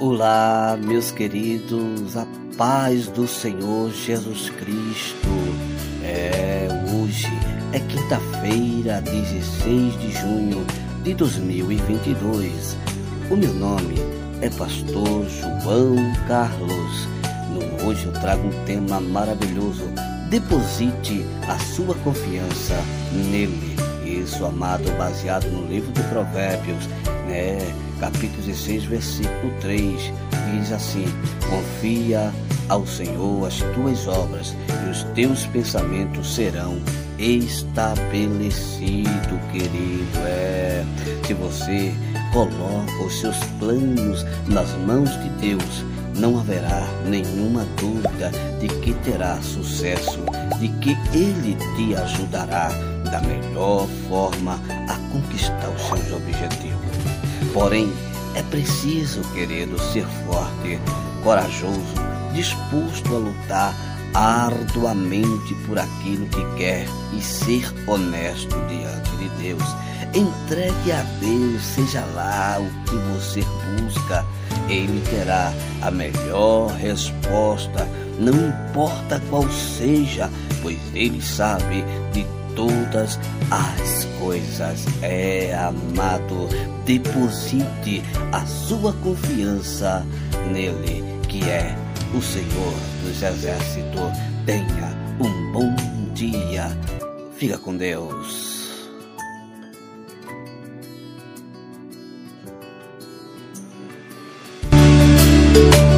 Olá, meus queridos, a paz do Senhor Jesus Cristo. É hoje, é quinta-feira, 16 de junho de 2022. O meu nome é Pastor João Carlos. No hoje eu trago um tema maravilhoso. Deposite a sua confiança nele. Isso, amado, baseado no livro de Provérbios, né? Capítulo 16, versículo 3, diz assim: Confia ao Senhor as tuas obras e os teus pensamentos serão estabelecidos, querido. É, se você coloca os seus planos nas mãos de Deus, não haverá nenhuma dúvida de que terá sucesso, de que Ele te ajudará da melhor forma a conquistar os seus objetivos. Porém, é preciso, querido, ser forte, corajoso, disposto a lutar arduamente por aquilo que quer e ser honesto diante de Deus. Entregue a Deus, seja lá o que você busca, Ele terá a melhor resposta, não importa qual seja, pois Ele sabe de todas as coisas. É, amado, deposite a sua confiança nele, que é o Senhor dos Exércitos. Tenha um bom dia. Fica com Deus. thank